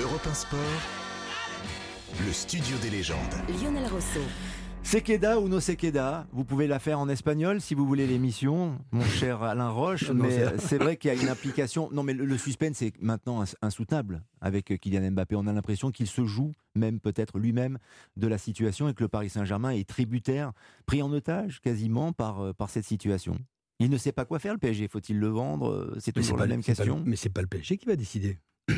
Europe 1 Sport, le studio des légendes. Lionel Rousseau. Sekeda ou no Sekeda, vous pouvez la faire en espagnol si vous voulez l'émission, mon cher Alain Roche, Non, mais c'est- vrai qu'il y a une implication. Non, mais le, le suspense est maintenant ins- insoutenable avec Kylian Mbappé. On a l'impression qu'il se joue, même peut-être lui-même, de la situation et que le Paris Saint-Germain est tributaire, pris en otage quasiment par, euh, par cette situation. Il ne sait pas quoi faire, le PSG. Faut-il le vendre? Euh, C'est toujours la même c'est pas question. mais c'est pas le PSG qui va décider.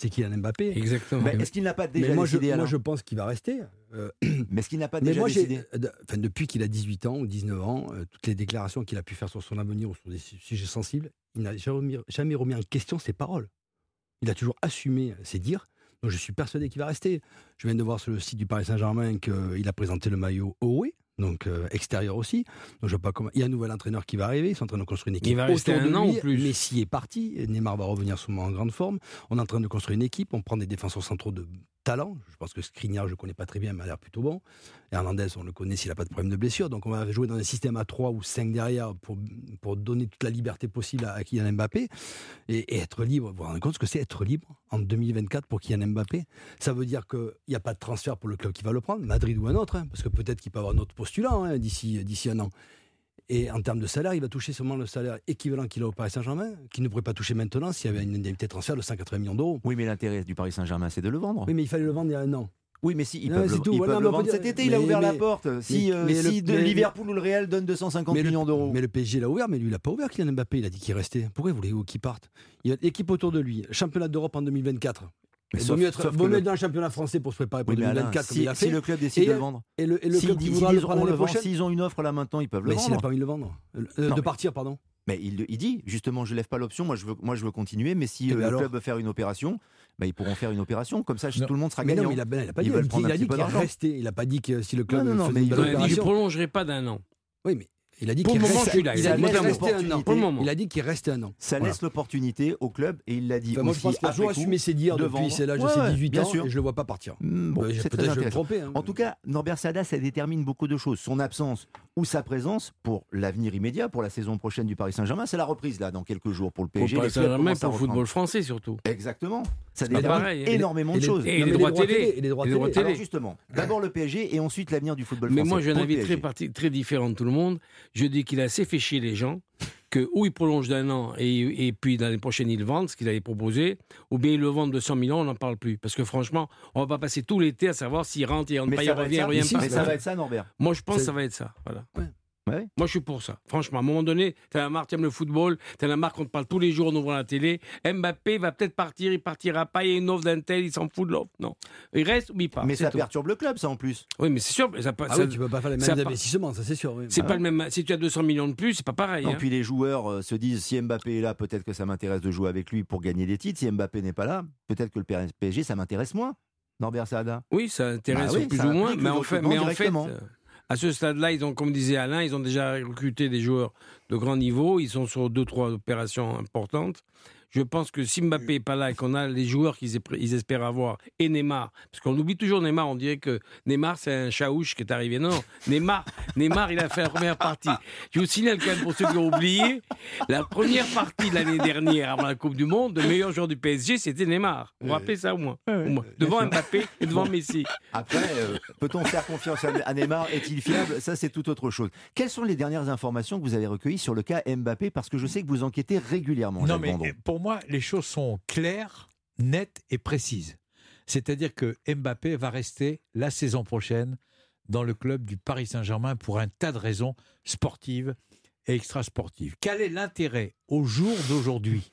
c'est Kylian Mbappé. Exactement. Mais Est-ce qu'il n'a pas déjà mais moi, je, moi, pense qu'il va rester. Euh, Mais est-ce qu'il n'a pas mais déjà moi, j'ai- décidé euh, de- enfin, depuis qu'il a 18 ans ou 19 ans, euh, toutes les déclarations qu'il a pu faire sur son avenir ou sur des su- sujets sensibles, il n'a jamais, jamais remis en question ses paroles. Il a toujours assumé ses dires. Donc je suis persuadé qu'il va rester. Je viens de voir sur le site du Paris Saint-Germain qu'il a présenté le maillot Owe, donc euh, extérieur aussi. Donc je vois pas comment. Il y a un nouvel entraîneur qui va arriver. Ils sont en train de construire une équipe. Il va rester autour de un an lui. en plus. Messi est parti. Neymar va revenir sûrement en grande forme. On est en train de construire une équipe. On prend des défenseurs centraux de Je pense que Skriniar, je ne connais pas très bien, mais a l'air plutôt bon. Hernandez, on le connaît s'il n'a pas de problème de blessure. Donc on va jouer dans un système à 3 ou 5 derrière pour, pour donner toute la liberté possible à, Kylian Mbappé et, et être libre. Vous vous rendez compte ce que c'est être libre en 2024 pour Kylian Mbappé? Ça veut dire qu'il n'y a pas de transfert pour le club qui va le prendre, Madrid ou un autre, hein, parce que peut-être qu'il peut avoir un autre postulat hein, d'ici d'ici un an. Et en termes de salaire, il va toucher seulement le salaire équivalent qu'il a au Paris Saint-Germain, qu'il ne pourrait pas toucher maintenant s'il y avait une indemnité de transfert de 180 millions d'euros. Oui, mais l'intérêt du Paris Saint-Germain, c'est de le vendre. Oui, mais il fallait le vendre il y a un an. Oui, mais si, ils Non, peuvent, le, tout. ils peuvent vendre dire- cet été. il a mais- ouvert la porte. Si, mais- euh, le- si Liverpool ou le Real donne 250 Mais le- millions d'euros. Mais le PSG l'a ouvert, mais lui, il n'a pas ouvert Kylian Mbappé. Il a dit qu'il restait. Pourquoi voulez-vous qu'il parte? Il y a l'équipe autour de lui. Championnat d'Europe en 2024. Mais Il vaut mieux être, sauf vaut mieux dans le championnat français pour se préparer pour Oui, mais Alain, 2024 comme si, il a si fait. le club décide Et- de le vendre, Et le, et le s'ils club qui disent- voudra ils le prendre le vend, s'ils ont une offre là maintenant, ils peuvent le Mais s'il n'a vendre. pas envie de le vendre, euh, Non, de mais- partir, pardon. Mais il, il dit justement, je lève pas l'option. Moi, je veux, moi, je veux continuer. Mais si euh, ben le alors club veut faire une opération, bah, ils pourront faire une opération. Comme ça, Non. tout le monde sera Mais gagnant. non, mais il a, ben, il a pas dit. Il, il a dit peu qu'il restait. Il n'a pas dit que si le club Non, non, faisait mais une dit, je opération. prolongerai pas d'un an. Oui, mais il a dit Pour qu'il le restait- il a un an. Pour le. Il a dit qu'il restait un an. Ça Voilà. laisse l'opportunité au club et il l'a dit Enfin, moi, je pense coup, assumé ses dires de depuis c'est l'âge de ses ouais, 18 bien ans sûr. et je le vois pas partir. Bon, Euh, c'est Peut-être très je vais me tromper. hein. En tout cas, Norbert Sada, ça détermine beaucoup de choses. Son absence ou sa présence pour l'avenir immédiat, pour la saison prochaine du Paris Saint-Germain, c'est la reprise là dans quelques jours pour le Pour le PSG. Paris Les clubs Saint-Germain, pour le football français surtout. Exactement. Ça détermine hein. énormément de choses. Et les mais droits télé. Et les droits télé. justement, d'abord le PSG et ensuite l'avenir du football Mais français. moi, j'ai un pour le avis très différent de tout le monde. Je dis qu'il a assez fait chier les gens, que ou il prolonge d'un an et, et puis l'année prochaine il le vend, ce qu'il avait proposé, ou bien il le vend de 100 millions, on n'en parle plus. Parce que franchement, on va pas passer tout l'été à savoir s'il rentre, pas, revient, revient si, pas. mais ça va être ça, Norbert. Moi, je pense que ça va être ça. Voilà. Ouais. Moi, je suis pour ça. Franchement, à un moment donné, t'as la marque, t'aimes le football, t'as la marque, on te parle tous les jours en ouvrant la télé. Mbappé va peut-être partir, il partira pas, il y a une offre d'un tel, il s'en fout de l'offre. Non. Il reste ou il part. mais c'est ça tout. perturbe le club, ça en plus. Oui, mais c'est sûr. mais Ça, Ah ça- oui, tu peux pas faire les mêmes investissements, ça c'est sûr. oui. c'est Ah pas ouais. le même. Si tu as 200 millions de plus, c'est pas pareil. Non, hein. puis les joueurs euh, se disent si Mbappé est là, peut-être que ça m'intéresse de jouer avec lui pour gagner des titres. Si Mbappé n'est pas là, peut-être que le PSG, ça m'intéresse moins. Norbert Saada. Oui, ça intéresse Bah oui, plus ça ou moins, mais en fait, mais en fait, euh, à ce stade-là, ils ont, comme disait Alain, ils ont déjà recruté des joueurs de grand niveau. Ils sont sur deux, trois opérations importantes. Je pense que si Mbappé n'est pas là et qu'on a les joueurs qu'ils espèrent avoir, et Neymar, parce qu'on oublie toujours Neymar, on dirait que Neymar c'est un chaouche qui est arrivé. Non, Neymar, Neymar il a fait la première partie. Je vous signale quand même pour ceux qui ont oublié, la première partie de l'année dernière avant la Coupe du Monde, le meilleur joueur du PSG c'était Neymar. Vous vous rappelez ça au moins, Au moins. Devant Mbappé et devant Messi. Après, euh, peut-on faire confiance à Neymar? Est-il fiable? Ça, c'est tout autre chose. Quelles sont les dernières informations que vous avez recueillies sur le cas Mbappé? Parce que je sais que vous enquêtez régulièrement. Non, mais Vendron. Pour moi, les choses sont claires, nettes et précises. C'est-à-dire que Mbappé va rester la saison prochaine dans le club du Paris Saint-Germain pour un tas de raisons sportives et extrasportives. Quel est l'intérêt au jour d'aujourd'hui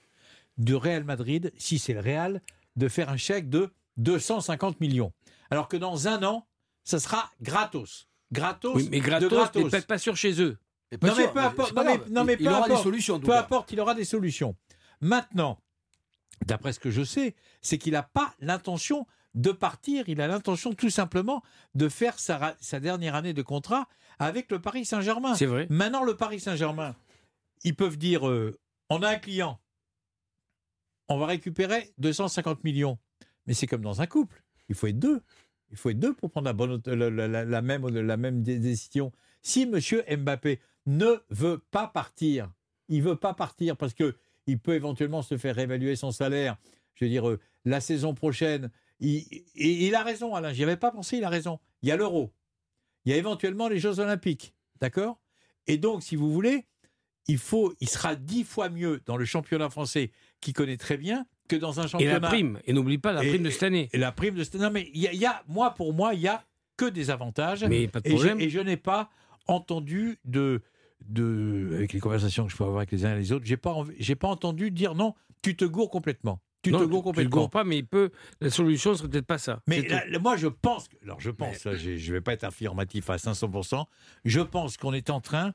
du Real Madrid, si c'est le Real, de faire un chèque de 250 millions? Alors que dans un an, ça sera gratos. Gratos Oui, mais de gratos, gratos. mais peut-être pas sûr chez eux. Pas Non, mais sûr, peu importe, c'est pas non, mais- non, mais il, peu des solutions. Peu importe, il aura des solutions. Maintenant, d'après ce que je sais, c'est qu'il n'a pas l'intention de partir. Il a l'intention tout simplement de faire sa, dernière année de contrat avec le Paris Saint-Germain. C'est vrai. Maintenant, le Paris Saint-Germain, ils peuvent dire euh, on a un client, on va récupérer 250 millions. Mais c'est comme dans un couple. Il faut être deux. Il faut être deux pour prendre la, bonne, la, la- la- la même, la même dé- décision. Si M. Mbappé ne veut pas partir, il veut pas partir parce que il peut éventuellement se faire réévaluer son salaire Je veux dire, euh, la saison prochaine, il, et il a raison, Alain, j'y avais pas pensé, il a raison. Il y a l'euro. Il y a éventuellement les Jeux Olympiques. D'accord? Et donc, si vous voulez, il, faut, il sera dix fois mieux dans le championnat français, qu'il connaît très bien, que dans un Et championnat. la prime. Et n'oublie pas la Et- prime de cette année. Et la prime de cette Non, mais il y, y a, moi, pour moi, il y a que des avantages. Mais pas de Et je, problème. et je n'ai pas entendu de, de, avec les conversations que je peux avoir avec les uns et les autres, j'ai pas, j'ai pas entendu dire non, tu te gourres complètement. Tu non, te tu- gourres tu le complètement. gourres pas, mais il peut. La solution serait peut-être pas ça. Mais là, là, moi, je pense, que- alors je pense, là, j'ai- je ne vais pas être affirmatif à 500%, je pense qu'on est en train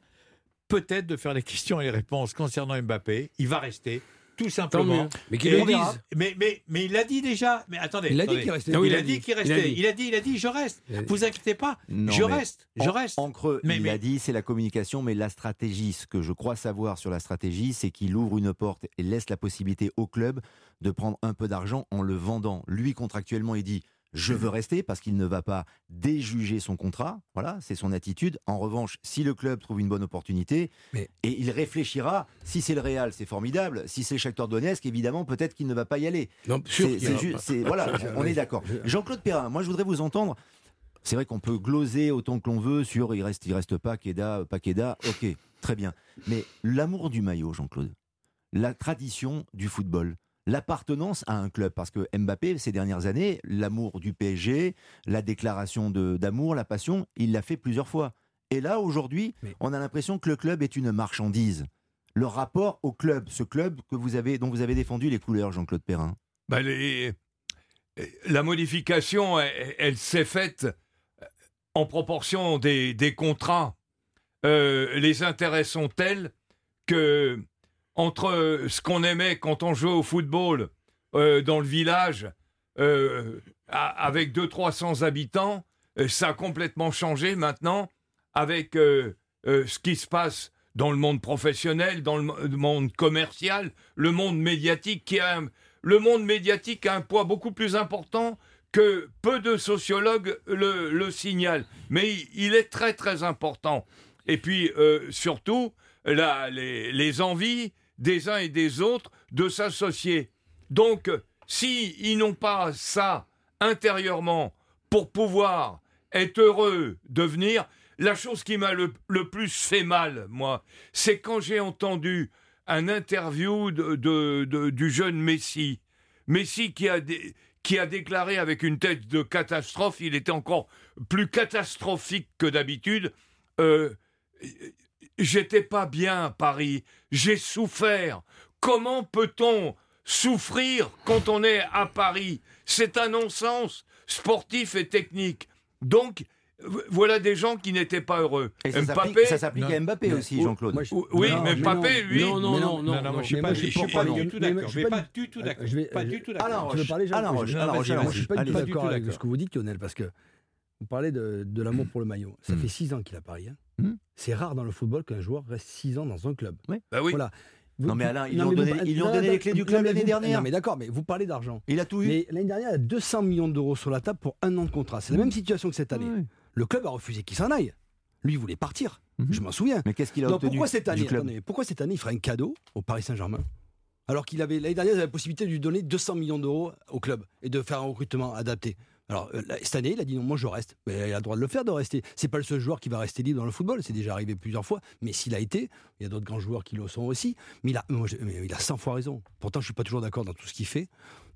peut-être de faire les questions et les réponses concernant Mbappé. Il va rester, tout simplement. Mais qu'il le dise. Mais, mais, mais il l'a dit déjà. Mais attendez. Il a dit qu'il restait. Il, a dit qu'il Il a restait. dit. Il a dit, il a dit, je reste. Il a dit. Vous inquiétez pas, Non, je reste, je en- reste. En creux, Mais- il mais- a dit, c'est la communication, mais la stratégie, ce que je crois savoir sur la stratégie, c'est qu'il ouvre une porte et laisse la possibilité au club de prendre un peu d'argent en le vendant. Lui, contractuellement, il dit je veux rester parce qu'il ne va pas déjuger son contrat. Voilà, c'est son attitude. En revanche, si le club trouve une bonne opportunité, Mais- et il réfléchira, si c'est le Real, c'est formidable. Si c'est le Shakhtar Donetsk, évidemment, peut-être qu'il ne va pas y aller. Non, sûr C'est- voilà, on est d'accord. je- Jean-Claude Perrin, moi je voudrais vous entendre. C'est vrai qu'on peut gloser autant que l'on veut sur il reste, il reste pas Keda, pas Keda. Ok, très bien. Mais l'amour du maillot, Jean-Claude, la tradition du football, l'appartenance à un club, parce que Mbappé ces dernières années, l'amour du PSG, la déclaration d'amour, la passion, il l'a fait plusieurs fois. Et là aujourd'hui, on a l'impression que le club est une marchandise. Le rapport au club, ce club que vous avez, dont vous avez défendu les couleurs, Jean-Claude Perrin. Bah, les- La modification, elle, elle s'est faite en proportion des, des contrats. Euh, les intérêts sont tels que entre ce qu'on aimait quand on jouait au football euh, dans le village, euh, avec 200-300 habitants, euh, ça a complètement changé maintenant avec euh, euh, ce qui se passe dans le monde professionnel, dans le mo- le monde commercial, le monde médiatique qui a un, le monde médiatique a un poids beaucoup plus important que peu de sociologues le, le signalent. Mais il, est très très important. Et puis euh, surtout, la- les, les envies des uns et des autres de s'associer. Donc, si ils n'ont pas ça intérieurement pour pouvoir être heureux de venir, la chose qui m'a le, le plus fait mal, moi, c'est quand j'ai entendu un interview de, de- du jeune Messi. Messi qui a, qui a déclaré avec une tête de catastrophe, il était encore plus catastrophique que d'habitude. euh, J'étais pas bien à Paris, j'ai souffert. Comment peut-on souffrir quand on est à Paris? C'est un non-sens sportif et technique. Donc, voilà des gens qui n'étaient pas heureux. Et ça Mbappé, s'applique- ça s'applique non. à Mbappé aussi, Jean-Claude. oui, Non, mais Mbappé, lui, non, non, non, non, je je suis pas du tout d'accord. je Je suis vais pas du- tout d'accord. je Pas du tout d'accord. Parler, je suis pas du tout d'accord avec ce que vous dites, Lionel, parce que vous parlez de, l'amour pour le maillot. Ça Mm. fait six ans qu'il a Paris. C'est rare dans le football qu'un joueur reste six ans dans un club. bah oui. Voilà. Vous- Non, mais Alain, ils lui ont donné- vous- ils lui ont non, donné non, les clés du club l'année dernière. Non, mais d'accord, mais vous parlez d'argent. Il a tout eu. Mais l'année dernière, il y a 200 millions d'euros sur la table pour un an de contrat. C'est la même situation que cette année. Ouais. Le club a refusé qu'il s'en aille. Lui, il voulait partir. Mhm. Je m'en souviens. Mais qu'est-ce qu'il a Donc obtenu pourquoi cette du année club attendez, Pourquoi cette année il ferait un cadeau au Paris Saint-Germain alors qu'il avait l'année dernière il avait la possibilité de lui donner 200 millions d'euros au club et de faire un recrutement adapté? Alors euh, cette année, il a dit non, moi je reste. Mais il a le droit de le faire, de rester. C'est pas le seul joueur qui va rester libre dans le football. C'est déjà arrivé plusieurs fois. Mais s'il a été, il y a d'autres grands joueurs qui le sont aussi. Mais il a, moi, je- mais il a 100 fois raison. Pourtant, je suis pas toujours d'accord dans tout ce qu'il fait.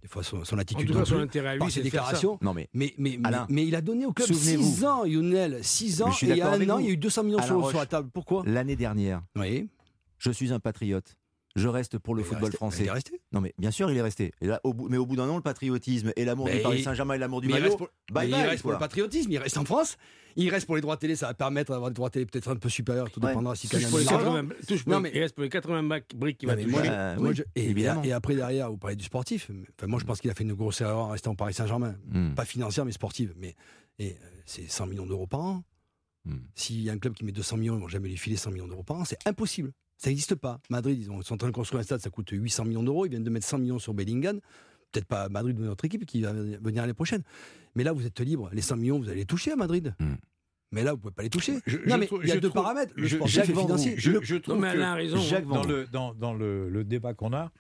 Des fois, son, son En attitude. tout cas, non son intérêt à par lui, ses déclarations. Non, mais Mais, mais, mais, Alain, mais il a donné au club souvenez-vous. 6 ans, Lionel. 6 ans. Et il y a un an, vous. il y a eu 200 millions Alain sur, Roche. sur la table. Pourquoi? l'année dernière, Oui. je suis un patriote. Je reste pour le Il football resté- français. Il est resté. Non, mais bien sûr, il est resté. Et là, au bout, mais au bout d'un an, le patriotisme et l'amour du Paris Saint-Germain et l'amour du maillot. reste pour, bye mais bye, il reste pour le patriotisme, il reste en France. Il reste pour les droits télé, ça va permettre d'avoir des droits télé peut-être un peu supérieurs, tout Ouais. dépendra si Touche Canal pour les a de l'argent. 80 touche pour Non, mais- Il reste pour les 80 bacs- briques va Non, mais toucher. moi, Euh, moi, oui, je- et, évidemment. et après, derrière, vous parlez du sportif. Enfin, moi, je pense qu'il a fait une grosse erreur en restant au Paris Saint-Germain. Hmm. Pas financière, mais sportive. Mais et, euh, c'est 100 millions d'euros par an. Hmm. S'il y a un club qui met 200 millions, ils vont jamais lui filer 100 millions d'euros par an. C'est impossible. Ça n'existe pas. Madrid, ils, ont- ils sont en train de construire un stade, ça coûte 800 millions d'euros. Ils viennent de mettre 100 millions sur Bellingham. Peut-être pas à Madrid de notre équipe qui va venir l'année prochaine. Mais là, vous êtes libre. Les 100 millions, vous allez les toucher à Madrid. Hmm. Mais là, vous pouvez pas les toucher. Je- non, je mais il y a deux trouve- paramètres. Le je- Jacques financier. Je, trouve Non, mais que Alain a raison. Jacques dans, Van le, dans, dans le, le débat qu'on a,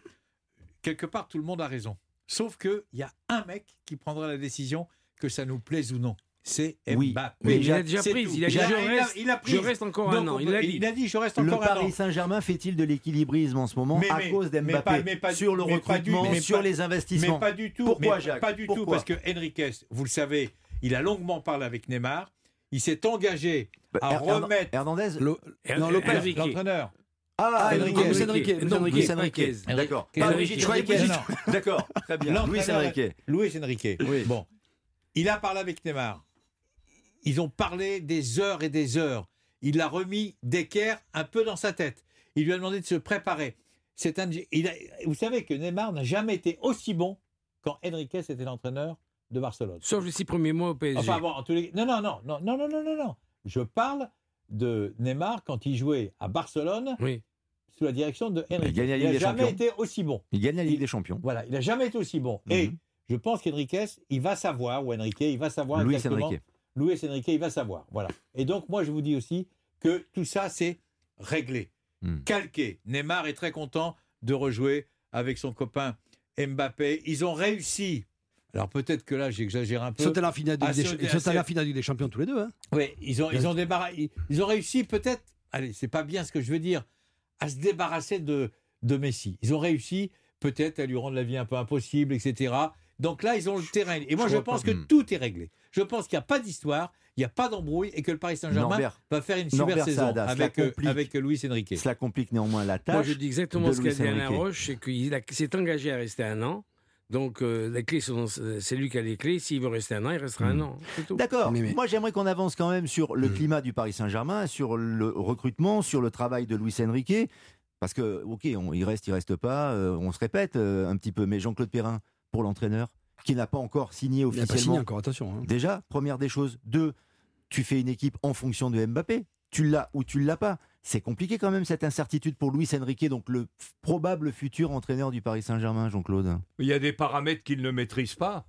quelque part, tout le monde a raison. Sauf qu'il y a un mec qui prendra la décision que ça nous plaise ou non. C'est Oui, Mbappé. mais il a déjà pris. Il a dit je il a- reste, il a pris. je reste encore un Donc, an. on Il dit. a dit je reste Le encore un an. Paris Saint-Germain fait-il de l'équilibrisme en ce moment Mais- à mais- cause mais d'Mbappé pas- mais pas- sur le mais pas du- recrutement, mais sur pas- les investissements Mais pas du tout. Pourquoi, mais Jacques Pas du tout, parce que Enriquez, vous le savez, il a longuement parlé avec Neymar. Il s'est engagé à Her- Her- remettre Hernandez l'entraîneur. Ah, Ah, Enrique. Luis Enrique. Luis Enrique. D'accord. D'accord, très bien. Luis Enrique. Luis Enrique. Oui. Bon. Il a parlé avec Neymar. Ils ont parlé des heures et des heures. Il a remis d'équerre un peu dans sa tête. Il lui a demandé de se préparer. C'est un, il a- vous savez que Neymar n'a jamais été aussi bon quand Enrique était l'entraîneur de Barcelone. Sauf les six premiers mois au PSG. Enfin bon, en tous les... non, non, non, non, non, non, non, non, non. Je parle de Neymar quand il jouait à Barcelone Oui. sous la direction de Enrique. Il la n'a jamais Champions. été aussi bon. Il gagne la Ligue des Champions. Voilà, il n'a jamais été aussi bon. Et Mhm. je pense qu'Enriquez, il va savoir, ou Enrique, il va savoir Luis exactement. Enrique. Luis Enrique, il va savoir. Voilà. Et donc, moi, je vous dis aussi que tout ça, c'est réglé, Hmm. calqué. Neymar est très content de rejouer avec son copain Mbappé. Ils ont réussi. Alors, peut-être que là, j'exagère un Ils peu. sont à la finale de Ligue des c'est- Cha- ils sont à la finale Ligue des Champions tous les deux. hein. Oui, ils ont, ils ont débarrassé. Ils, ils ont réussi, peut-être. Allez, c'est pas bien ce que je veux dire, à se débarrasser de, de Messi. Ils ont réussi, peut-être, à lui rendre la vie un peu impossible, etc. Donc là, ils ont le terrain. Et moi, Je pense pas. que Hmm. tout est réglé. Je pense qu'il n'y a pas d'histoire, il n'y a pas d'embrouille et que le Paris Saint-Germain va faire une super Norbert saison avec, euh, avec Luis Enrique. Cela complique néanmoins la tâche. Moi, je dis exactement de ce qu'a dit Alain. Roche, c'est qu'il s'est engagé à rester un an. Donc, euh, les clés sont, c'est lui qui a les clés. S'il veut rester un an, il restera un Hmm. an. C'est tout. D'accord. Mais- mais- Moi, j'aimerais qu'on avance quand même sur le Hmm. climat du Paris Saint-Germain, sur le recrutement, sur le travail de Luis Enrique. Parce que, ok, on- il reste, il reste pas. euh, on se répète euh, un petit peu. Mais Jean-Claude Perrin, pour l'entraîneur, qui n'a pas encore signé Il n'a pas signé officiellement. encore, attention. hein. Déjà, première des choses. Deux, tu fais une équipe en fonction de Mbappé. Tu l'as ou tu l'as pas. C'est compliqué quand même cette incertitude pour Luis Enrique, donc le probable futur entraîneur du Paris Saint-Germain, Jean-Claude. Il y a des paramètres qu'il ne maîtrise pas.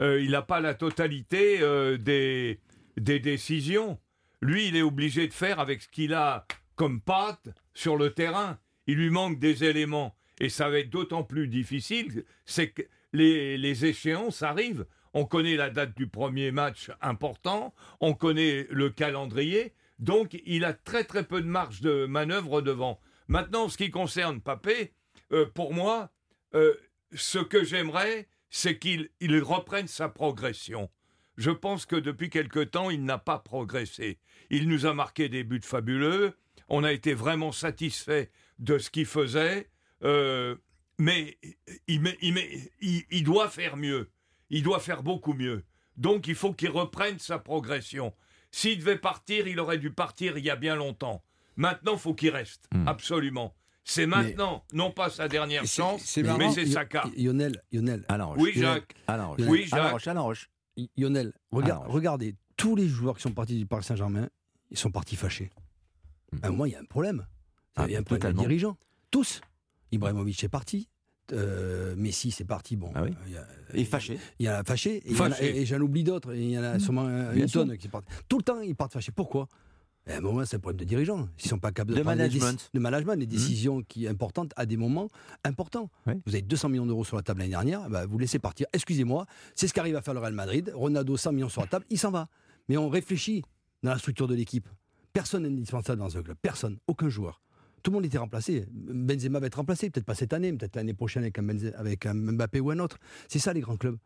Euh, il n'a pas la totalité euh, des, des décisions. Lui, il est obligé de faire avec ce qu'il a comme patte sur le terrain. Il lui manque des éléments. Et ça va être d'autant plus difficile, c'est que les, échéances arrivent. On connaît la date du premier match important, on connaît le calendrier, donc il a très très peu de marge de manœuvre devant. Maintenant, ce qui concerne Papé, euh, pour moi, euh, ce que j'aimerais, c'est qu'il il reprenne sa progression. Je pense que depuis quelque temps, il n'a pas progressé. Il nous a marqué des buts fabuleux. On a été vraiment satisfait de ce qu'il faisait. euh, mais il, met- il met- il- il doit faire mieux. Il doit faire beaucoup mieux. Donc il faut qu'il reprenne sa progression. S'il devait partir, il aurait dû partir il y a bien longtemps. Maintenant, faut qu'il reste. Hmm. Absolument. C'est maintenant, non pas sa dernière chance, mais c'est sa carte. Lionel, Lionel, Alain Roche. Oui, Jacques. Alain Roche. Oui, Alain Jacques. Roche, Alain Roche. Lionel, regardez, tous les joueurs qui sont partis du Paris Saint-Germain, ils sont partis fâchés. Mhm. À un moment, il y a un problème. Ah, il y a un problème de dirigeants. Tous. Ibrahimovic est parti. euh, Messi, c'est parti. Bon, Ah oui. il y a- Et fâché. Il y en a fâché. Et, j'en oublie d'autres. Il y en a sûrement euh, Bien une tonne qui partent. Tout le temps, ils partent fâchés. Pourquoi? Et À un moment, c'est un problème de dirigeants. Ils sont pas capables de, De prendre des management. déci- de management, des décisions qui importantes à des moments importants. Oui. Vous avez 200 millions d'euros sur la table l'année dernière, bah, vous laissez partir. Excusez-moi, c'est ce qu'arrive à faire le Real Madrid. Ronaldo, 100 millions sur la table, il s'en va. Mais on réfléchit dans la structure de l'équipe. Personne n'est indispensable dans un club. Personne. Aucun joueur. Tout le monde était remplacé. Benzema va être remplacé, peut-être pas cette année, peut-être l'année prochaine avec un, Benze- avec un Mbappé ou un autre. C'est ça les grands clubs.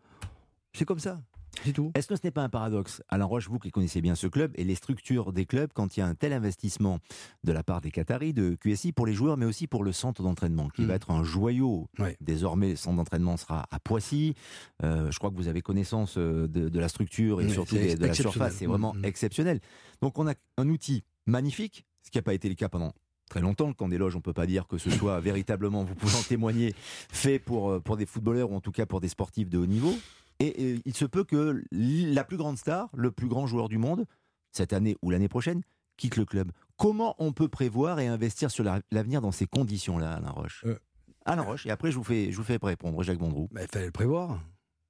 C'est comme ça. C'est tout. Est-ce que ce n'est pas un paradoxe? Alain Roche, vous qui connaissez bien ce club et les structures des clubs, quand il y a un tel investissement de la part des Qataris, de QSI, pour les joueurs, mais aussi pour le centre d'entraînement, qui Mm. va être un joyau. Désormais, le centre d'entraînement sera à Poissy. Euh, je crois que vous avez connaissance euh, de, de la structure et Oui, surtout de la surface. C'est vraiment Mm. exceptionnel. Donc on a un outil magnifique, ce qui n'a pas été le cas pendant très longtemps. Le camp des loges, on ne peut pas dire que ce soit véritablement, vous pouvez en témoigner, fait pour, euh, pour des footballeurs ou en tout cas pour des sportifs de haut niveau. Et, et il se peut que la plus grande star, le plus grand joueur du monde, cette année ou l'année prochaine, quitte le club. Comment on peut prévoir et investir sur la- l'avenir dans ces conditions-là, Alain Roche? Euh. Alain Roche, et après je vous fais, je vous fais répondre, Jacques Bondroux. Il fallait le prévoir.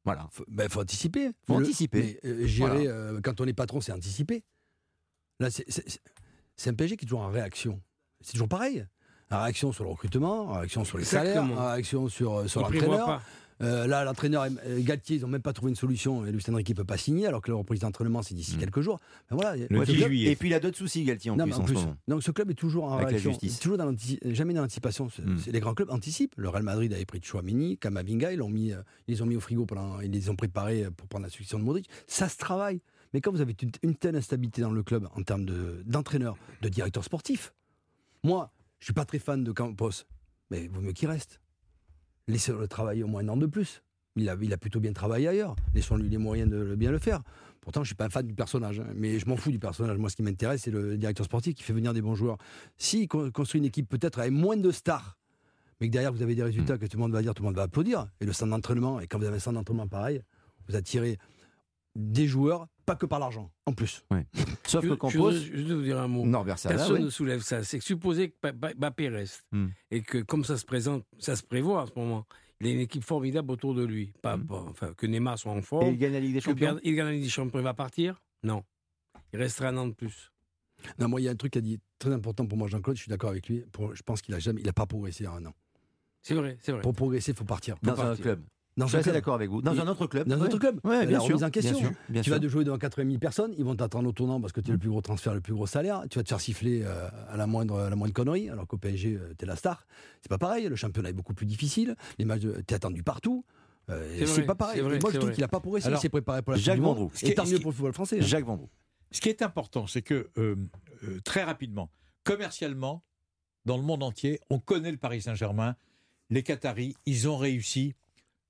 Voilà. faut, ben, faut anticiper. Faut Le- anticiper. mais, euh, gérer, euh, quand on est patron, c'est anticiper. Là, c'est un PSG qui est toujours en réaction. C'est toujours pareil. En réaction sur le recrutement, en réaction sur les Exactement. salaires, réaction sur, euh, sur l'entraîneur. Euh, là, l'entraîneur Galtier, ils n'ont même pas trouvé une solution. Et Luis Enrique ne peut pas signer, alors que le reprise d'entraînement, c'est d'ici Mm. quelques jours. Voilà. Le Ouais, 10 puis- juillet. Et puis il a d'autres soucis, Galtier, en Non, plus, en ce. Donc ce club est toujours en Avec la réaction, toujours dans jamais dans l'anticipation. Mm. Les grands clubs anticipent. Le Real Madrid avait pris Chouamini, Kamavinga, ils l'ont mis, euh, ils les ont mis au frigo pendant, ils les ont préparés pour prendre la succession de Modric. Ça se travaille. Mais quand vous avez une, une telle instabilité dans le club en termes de- d'entraîneur, de, directeur sportif, moi, je suis pas très fan de Campos, mais vaut mieux qu'il reste. Laissez-le travailler au moins un an de plus. Il a, il a plutôt bien travaillé ailleurs. Laissons-lui les moyens de bien le faire. Pourtant, je suis pas un fan du personnage, hein, mais je m'en fous du personnage. Moi, ce qui m'intéresse, c'est le directeur sportif qui fait venir des bons joueurs. S'il con- construit une équipe peut-être avec moins de stars, mais que derrière vous avez des résultats que tout le monde va dire, tout le monde va applaudir, et le centre d'entraînement, et quand vous avez un centre d'entraînement pareil, vous attirez des joueurs, pas que par l'argent, en plus. Sauf Je, que je Campos. je voudrais vous dire un mot. Norbert Salah, Personne ouais. ne soulève ça. C'est que supposer que Ba- Ba- Mbappé reste Hmm. et que comme ça se présente, ça se prévoit en ce moment. Il a une équipe formidable autour de lui. Pas, Hmm. pas- enfin, que Neymar soit en Et forme. il gagne la Ligue des Champions. Il gagne la Ligue des Champions. Il va partir Non. Il restera un an de plus. Non, moi, il y a un truc qui a dit très important pour moi, Jean-Claude, je suis d'accord avec lui. Pour, je pense qu'il a jamais, il a pas progressé en un an. C'est vrai, c'est vrai. Pour progresser, il faut partir. Faut Dans un partir. club. Dans Je suis un assez d'accord avec vous. Dans Et- un autre club. Dans un Ouais. autre club. Ouais, La bien remise sûr. en question. Bien sûr, bien Tu vas de jouer devant 80 000 personnes, ils vont t'attendre au tournant parce que tu es le plus gros transfert, le plus gros salaire. Tu vas te faire siffler euh, à la moindre, à la moindre connerie, alors qu'au PSG, tu es la star. C'est pas pareil, le championnat est beaucoup plus difficile, les matchs, tu es attendu partout. Euh, C'est pas pareil. c'est vrai, moi, je trouve qu'il a pas progressé, Alors, il s'est préparé pour la Jacques. Vendroux. Ce qui est- Et tant mieux pour le football français. hein. Jacques Vendroux. Ce qui est important, c'est que euh, euh, très rapidement, commercialement, dans le monde entier, on connaît le Paris Saint-Germain. Les Qataris, ils ont réussi.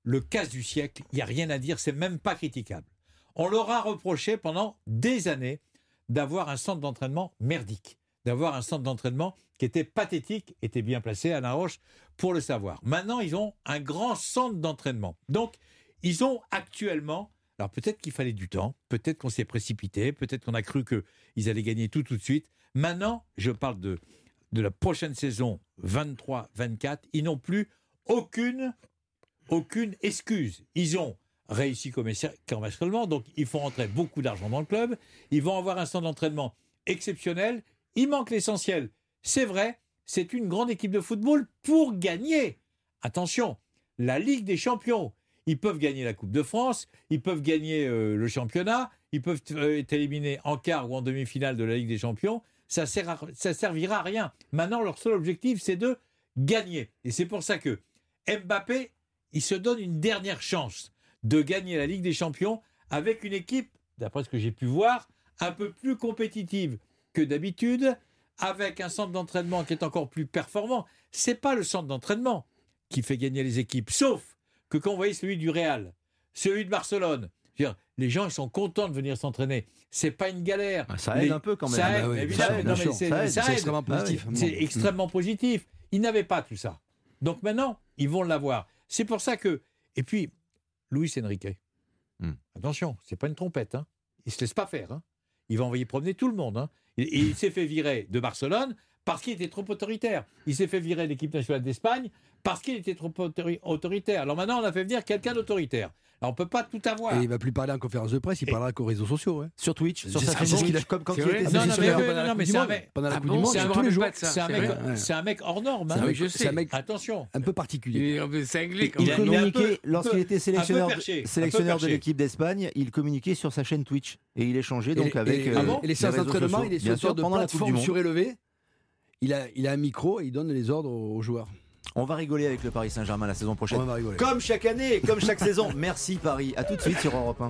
Le casse du siècle, il n'y a rien à dire, c'est même pas critiquable. On leur a reproché pendant des années d'avoir un centre d'entraînement merdique, d'avoir un centre d'entraînement qui était pathétique, était bien placé, Alain Roche, pour le savoir. Maintenant, ils ont un grand centre d'entraînement. Donc, ils ont actuellement, alors peut-être qu'il fallait du temps, peut-être qu'on s'est précipité, peut-être qu'on a cru qu'ils allaient gagner tout tout de suite. Maintenant, je parle de, de la prochaine saison 23-24, ils n'ont plus aucune, aucune excuse. Ils ont réussi commerci- commercialement, donc ils font rentrer beaucoup d'argent dans le club, ils vont avoir un centre d'entraînement exceptionnel, il manque l'essentiel. C'est vrai, c'est une grande équipe de football pour gagner. Attention, la Ligue des Champions. Ils peuvent gagner la Coupe de France, ils peuvent gagner euh, le championnat, ils peuvent euh, être éliminés en quart ou en demi-finale de la Ligue des Champions. Ça, ça servira à rien. Maintenant, leur seul objectif, c'est de gagner. Et c'est pour ça que Mbappé, il se donne une dernière chance de gagner la Ligue des Champions avec une équipe, d'après ce que j'ai pu voir, un peu plus compétitive que d'habitude, avec un centre d'entraînement qui est encore plus performant. C'est pas le centre d'entraînement qui fait gagner les équipes, sauf que quand vous voyez celui du Real, celui de Barcelone, dire, les gens ils sont contents de venir s'entraîner. C'est pas une galère. Ah, Ça aide Les- un peu quand même. Ça Ah aide, bah oui, évidemment. ça aide, c'est- extrêmement positif. C'est extrêmement positif. Ils n'avaient pas tout ça. Donc maintenant, ils vont l'avoir. C'est pour ça que. Et puis, Luis Enrique. Hmm. Attention, c'est pas une trompette. Hein. Il se laisse pas faire. Hein. Il va envoyer promener tout le monde. Hein. Et, et il s'est fait virer de Barcelone parce qu'il était trop autoritaire. Il s'est fait virer de l'équipe nationale d'Espagne parce qu'il était trop autori- autoritaire. Alors maintenant, on a fait venir quelqu'un d'autoritaire. Alors on peut pas tout avoir. Et il va plus parler en conférence de presse, il Et- parera qu'aux réseaux sociaux. ouais. Sur Twitch, sur C'est sa a- comme quand il était Non, non, mais- non, c'est un Monde. mec- Pendant la Coupe du Monde, c'est un tous les jours. C'est un, mec, vrai. Ouais. c'est un mec hors norme. hein. C'est un oui, mec- un Attention. un peu particulier. Il communiqué, lorsqu'il était sélectionneur, de l'équipe d'Espagne, il communiquait sur sa chaîne Twitch. Et il échangeait donc avec et- euh, les séances d'entraînement, il est sur de pendant la Coupe du plateforme Monde. surélevée. Il a, il a un micro et il donne les ordres aux joueurs. On va rigoler avec le Paris Saint-Germain la saison prochaine. On va rigoler. Comme chaque année, comme chaque saison. Merci Paris. À tout de suite sur Europe 1.